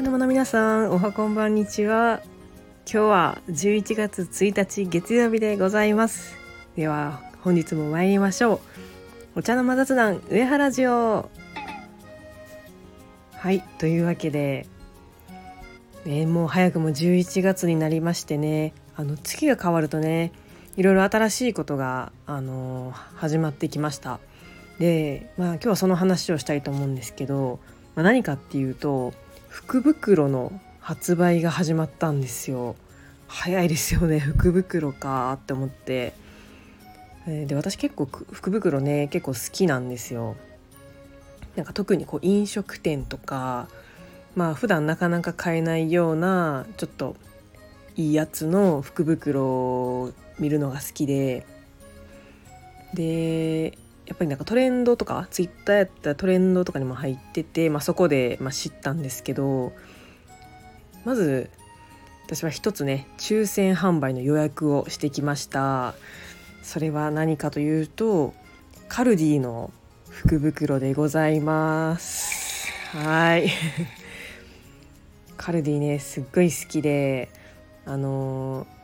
茶の間の皆さんおはこんばんにちは。今日は11月1日月曜日でございます。では本日も参りましょう。お茶の間雑談上原ジオはいというわけで、ね、もう早くも11月になりましてねあの月が変わるとねいろいろ新しいことが、あの始まってきました。で、まあ、今日はその話をしたいと思うんですけど、まあ、何かっていうと福袋の発売が始まったんですよ。早いですよね。福袋かって思って。で私結構福袋ね結構好きなんですよ。なんか特にこう飲食店とかまあ普段なかなか買えないようなちょっといいやつの福袋を見るのが好きで。でやっぱりなんかトレンドとかツイッターやったらトレンドとかにも入ってて、まあ、そこでま知ったんですけどまず私は一つね抽選販売の予約をしてきました。それは何かというとカルディの福袋でございます。はい。カルディねすっごい好きであのー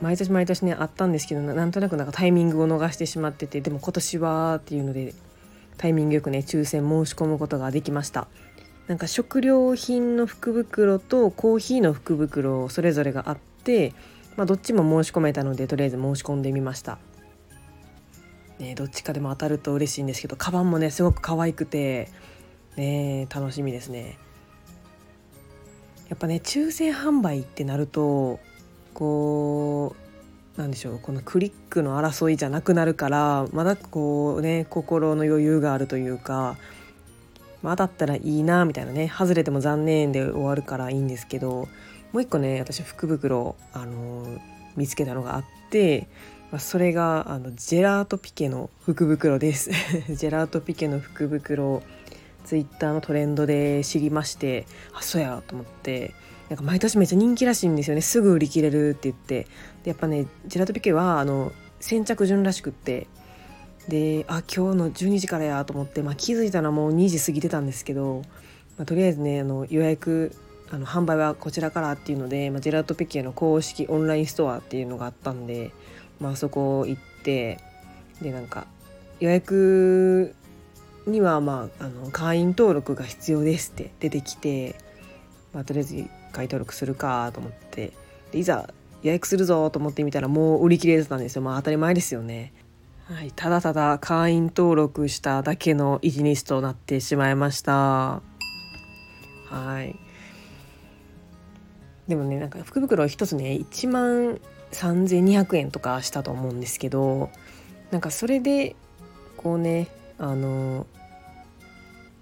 毎年毎年ねあったんですけどなんとなくなんかタイミングを逃してしまっててでも今年はっていうのでタイミングよくね抽選申し込むことができました。なんか食料品の福袋とコーヒーの福袋それぞれがあって、まあ、どっちも申し込めたのでとりあえず申し込んでみました。ね、どっちかでも当たると嬉しいんですけどカバンもねすごく可愛くて、ね、楽しみですね。やっぱね抽選販売ってなるとこうなんでしょうこのクリックの争いじゃなくなるからまだこうね心の余裕があるというか、まあ、当たったらいいなみたいなね外れても残念で終わるからいいんですけどもう一個ね私福袋、あのー、見つけたのがあって、まあ、それがあのジェラートピケの福袋です。ジェラートピケの福袋ツイッターのトレンドで知りましてあそうやと思ってなんか毎年めっちゃ人気らしいんですよね。すぐ売り切れるって言って。でやっぱねジェラートピケはあの先着順らしくって。であ今日の12時からやと思って、まあ、気づいたらもう2時過ぎてたんですけど、まあ、とりあえずねあの予約あの販売はこちらからっていうので、まあ、ジェラートピケの公式オンラインストアっていうのがあったんで、まあそこ行ってでなんか予約にはまああの会員登録が必要ですって出てきて、まあ、とりあえず会登録するかと思ってでいざ予約するぞと思ってみたらもう売り切れてたんですよまあ当たり前ですよね。はい、ただただ会員登録しただけの一日となってしまいました。はい。でもねなんか福袋一つね1万3200円とかしたと思うんですけどなんかそれでこうねあの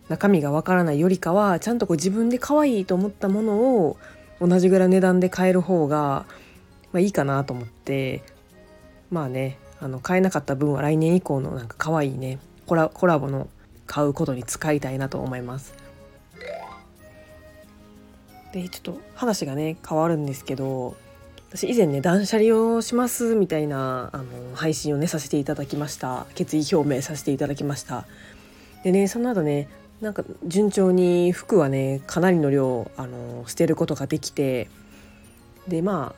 中身がわからないよりかはちゃんとこう自分で可愛いと思ったものを同じぐらい値段で買える方が、まあ、いいかなと思ってまあねあの買えなかった分は来年以降のなんか可愛いねコラコラボの買うことに使いたいなと思います。でちょっと話がね変わるんですけど私以前ね断捨離をしますみたいなあの配信をねさせていただきました決意表明させていただきましたでねその後ねなんか順調に服はねかなりの量あの捨てることができてでま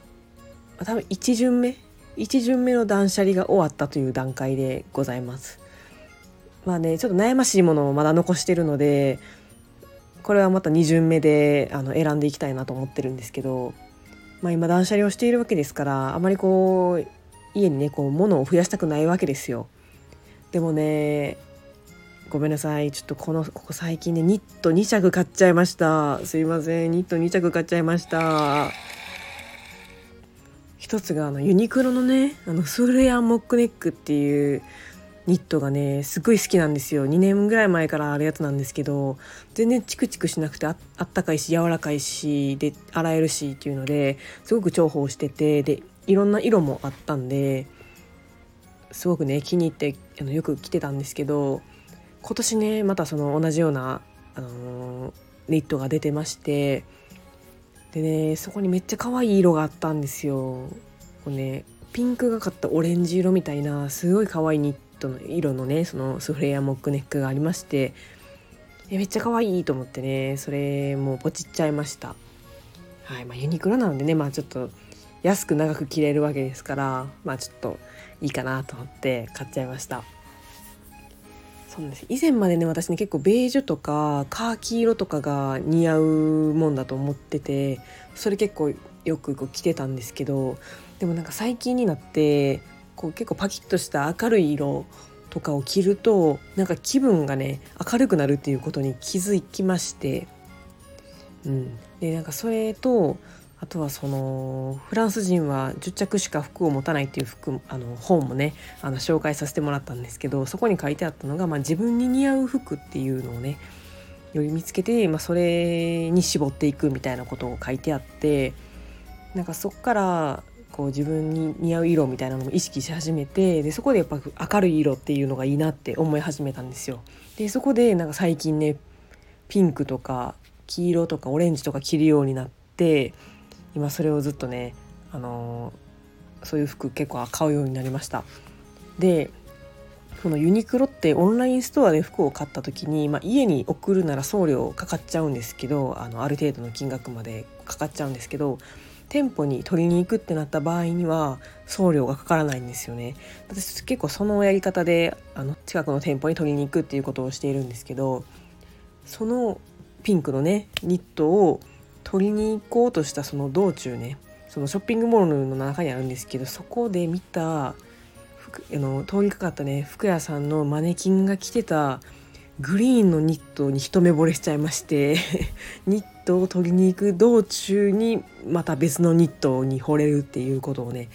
あ多分1巡目1巡目の断捨離が終わったという段階でございます。まあねちょっと悩ましいものをまだ残してるのでこれはまた2巡目であの選んでいきたいなと思ってるんですけど、まあ、今断捨離をしているわけですからあまりこう家にねこう物を増やしたくないわけですよ。でもねごめんなさい。ちょっとこのここ最近ねニット2着買っちゃいました。すいません。ニット2着買っちゃいました。一つがあのユニクロのねあのスーレアンモックネックっていうニットがねすごい好きなんですよ。2年ぐらい前からあるやつなんですけど全然チクチクしなくてああったかいし柔らかいしで洗えるしっていうのですごく重宝しててでいろんな色もあったんですごくね気に入ってあのよく着てたんですけど今年ねまたその同じような、あのー、ニットが出てましてでねそこにめっちゃ可愛い色があったんですよ。こうねピンクがかったオレンジ色みたいなすごい可愛いニットの色のねそのスフレアモックネックがありましてめっちゃ可愛いと思ってねそれもうポチっちゃいましたはいまあユニクロなのでねまあちょっと安く長く着れるわけですからまあちょっといいかなと思って買っちゃいましたそうなんです。以前までね私ね結構ベージュとかカーキ色とかが似合うもんだと思っててそれ結構よくこう着てたんですけどでもなんか最近になってこう結構パキッとした明るい色とかを着るとなんか気分がね明るくなるっていうことに気づきまして、うん、でなんかそれとあとはそのフランス人は10着しか服を持たないっていう服あの本もねあの紹介させてもらったんですけどそこに書いてあったのが、まあ、自分に似合う服っていうのをねより見つけて、まあ、それに絞っていくみたいなことを書いてあってなんかそこからこう自分に似合う色みたいなのも意識し始めてでそこでやっぱ明るい色っていうのがいいなって思い始めたんですよ。でそこでなんか最近ねピンクとか黄色とかオレンジとか着るようになって今それをずっとね、あのー、そういう服結構買うようになりました。でこのユニクロってオンラインストアで服を買った時に、まあ、家に送るなら送料かかっちゃうんですけどあのある程度の金額までかかっちゃうんですけど店舗に取りに行くってなった場合には送料がかからないんですよね。私結構そのやり方であの近くの店舗に取りに行くっていうことをしているんですけどそのピンクのねニットを取りに行こうとしたその道中ねそのショッピングモールの中にあるんですけどそこで見たあの通りかかったね服屋さんのマネキンが着てたグリーンのニットに一目惚れしちゃいまして ニットを取りに行く道中にまた別のニットに惚れるっていうことをね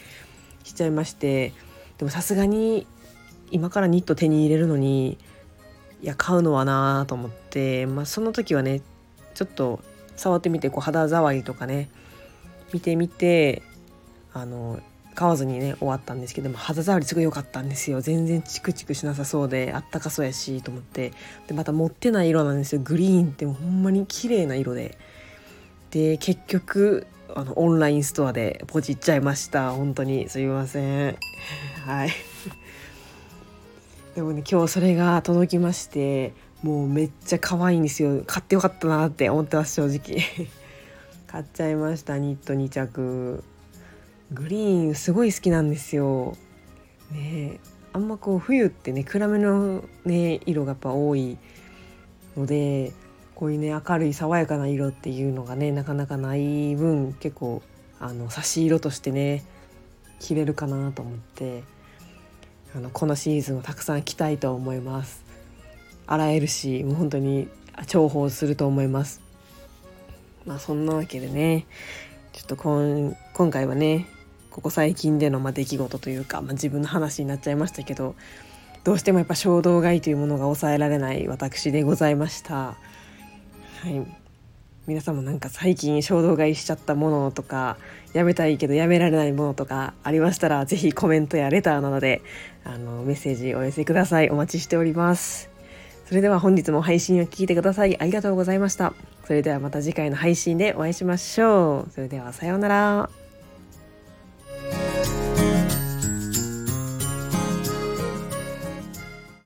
しちゃいましてでもさすがに今からニット手に入れるのにいや買うのはなと思って、まあ、その時はねちょっと触ってみてこう肌触りとかね見てみてあの買わずにね終わったんですけども肌触りすごい良かったんですよ。全然チクチクしなさそうであったかそうやしと思って。でまた持ってない色なんですよ。グリーンってほんまに綺麗な色で。で結局あのオンラインストアでポチっちゃいました。本当に。すいません。はい。でもね今日それが届きましてもうめっちゃ可愛いんですよ。買ってよかったなって思ってます正直。買っちゃいましたニット2着。グリーンすごい好きなんですよ。ねあんまこう冬ってね暗めのね色がやっぱ多いのでこういうね明るい爽やかな色っていうのがねなかなかない分結構あの差し色としてね着れるかなと思ってあのこのシーズンをたくさん着たいと思います。洗えるしもう本当に重宝すると思います。まあそんなわけでねちょっと今今回はねここ最近でのま出来事というか、まあ、自分の話になっちゃいましたけどどうしてもやっぱ衝動買いというものが抑えられない私でございました。はい。皆さんもなんか最近衝動買いしちゃったものとかやめたいけどやめられないものとかありましたら是非コメントやレターなどであのメッセージお寄せください。お待ちしております。それでは本日も配信を聞いてください。ありがとうございました。それではまた次回の配信でお会いしましょう。それではさようなら。